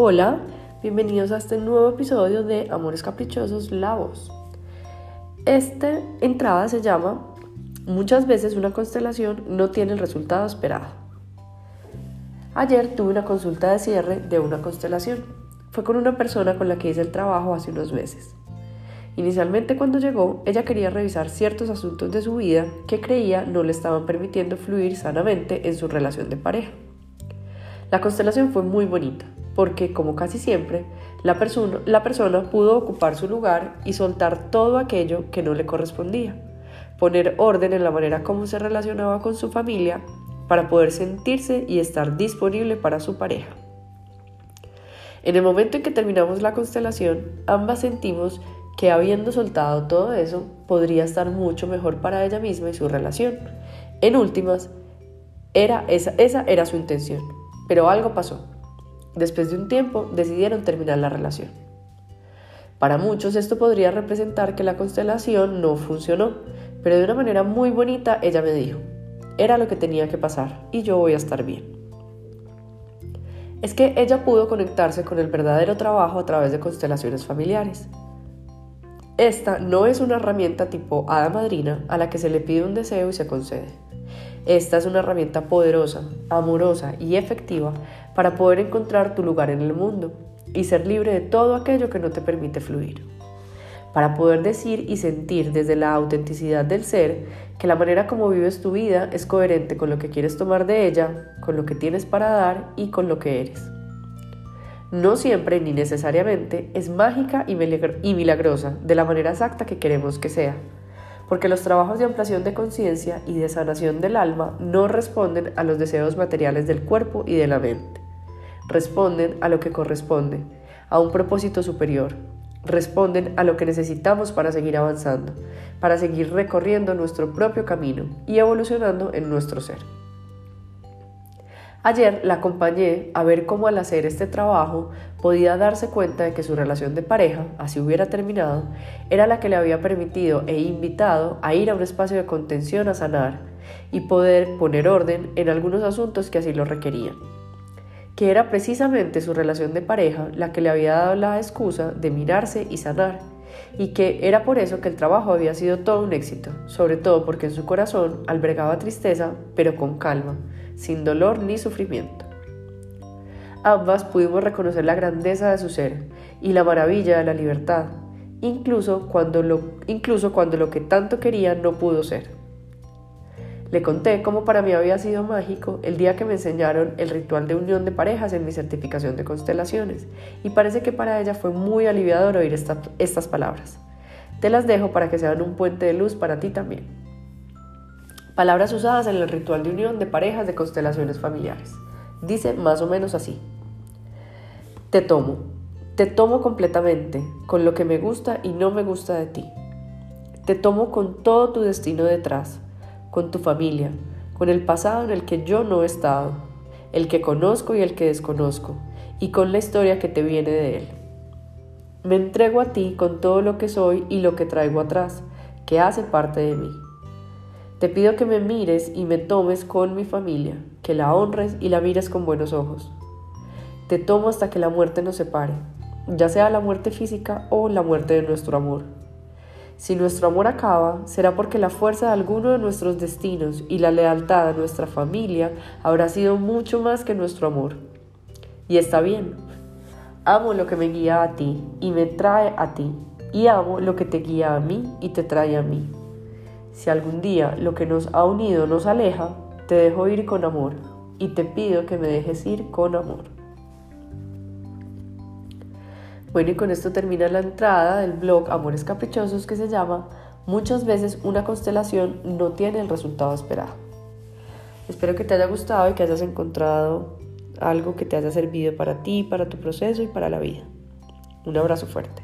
Hola, bienvenidos a este nuevo episodio de Amores Caprichosos La Voz. Esta entrada se llama Muchas veces una constelación no tiene el resultado esperado. Ayer tuve una consulta de cierre de una constelación. Fue con una persona con la que hice el trabajo hace unos meses. Inicialmente cuando llegó, ella quería revisar ciertos asuntos de su vida que creía no le estaban permitiendo fluir sanamente en su relación de pareja. La constelación fue muy bonita, porque, como casi siempre, la, persona, la persona pudo ocupar su lugar y soltar todo aquello que no le correspondía, poner orden en la manera como se relacionaba con su familia para poder sentirse y estar disponible para su pareja. En el momento en que terminamos la constelación, ambas sentimos que habiendo soltado todo eso, podría estar mucho mejor para ella misma y su relación. En últimas, era esa, esa era su intención, pero algo pasó. Después de un tiempo decidieron terminar la relación. Para muchos esto podría representar que la constelación no funcionó, pero de una manera muy bonita ella me dijo, era lo que tenía que pasar y yo voy a estar bien. Es que ella pudo conectarse con el verdadero trabajo a través de constelaciones familiares. Esta no es una herramienta tipo hada madrina a la que se le pide un deseo y se concede. Esta es una herramienta poderosa, amorosa y efectiva para poder encontrar tu lugar en el mundo y ser libre de todo aquello que no te permite fluir. Para poder decir y sentir desde la autenticidad del ser que la manera como vives tu vida es coherente con lo que quieres tomar de ella, con lo que tienes para dar y con lo que eres. No siempre ni necesariamente es mágica y milagrosa de la manera exacta que queremos que sea porque los trabajos de ampliación de conciencia y de sanación del alma no responden a los deseos materiales del cuerpo y de la mente. Responden a lo que corresponde, a un propósito superior. Responden a lo que necesitamos para seguir avanzando, para seguir recorriendo nuestro propio camino y evolucionando en nuestro ser. Ayer la acompañé a ver cómo al hacer este trabajo podía darse cuenta de que su relación de pareja, así hubiera terminado, era la que le había permitido e invitado a ir a un espacio de contención a sanar y poder poner orden en algunos asuntos que así lo requerían. Que era precisamente su relación de pareja la que le había dado la excusa de mirarse y sanar, y que era por eso que el trabajo había sido todo un éxito, sobre todo porque en su corazón albergaba tristeza, pero con calma sin dolor ni sufrimiento. Ambas pudimos reconocer la grandeza de su ser y la maravilla de la libertad, incluso cuando lo, incluso cuando lo que tanto quería no pudo ser. Le conté cómo para mí había sido mágico el día que me enseñaron el ritual de unión de parejas en mi certificación de constelaciones, y parece que para ella fue muy aliviador oír estas palabras. Te las dejo para que sean un puente de luz para ti también. Palabras usadas en el ritual de unión de parejas de constelaciones familiares. Dice más o menos así. Te tomo, te tomo completamente, con lo que me gusta y no me gusta de ti. Te tomo con todo tu destino detrás, con tu familia, con el pasado en el que yo no he estado, el que conozco y el que desconozco, y con la historia que te viene de él. Me entrego a ti con todo lo que soy y lo que traigo atrás, que hace parte de mí. Te pido que me mires y me tomes con mi familia, que la honres y la mires con buenos ojos. Te tomo hasta que la muerte nos separe, ya sea la muerte física o la muerte de nuestro amor. Si nuestro amor acaba, será porque la fuerza de alguno de nuestros destinos y la lealtad a nuestra familia habrá sido mucho más que nuestro amor. Y está bien. Amo lo que me guía a ti y me trae a ti, y amo lo que te guía a mí y te trae a mí. Si algún día lo que nos ha unido nos aleja, te dejo ir con amor y te pido que me dejes ir con amor. Bueno, y con esto termina la entrada del blog Amores Caprichosos que se llama Muchas veces una constelación no tiene el resultado esperado. Espero que te haya gustado y que hayas encontrado algo que te haya servido para ti, para tu proceso y para la vida. Un abrazo fuerte.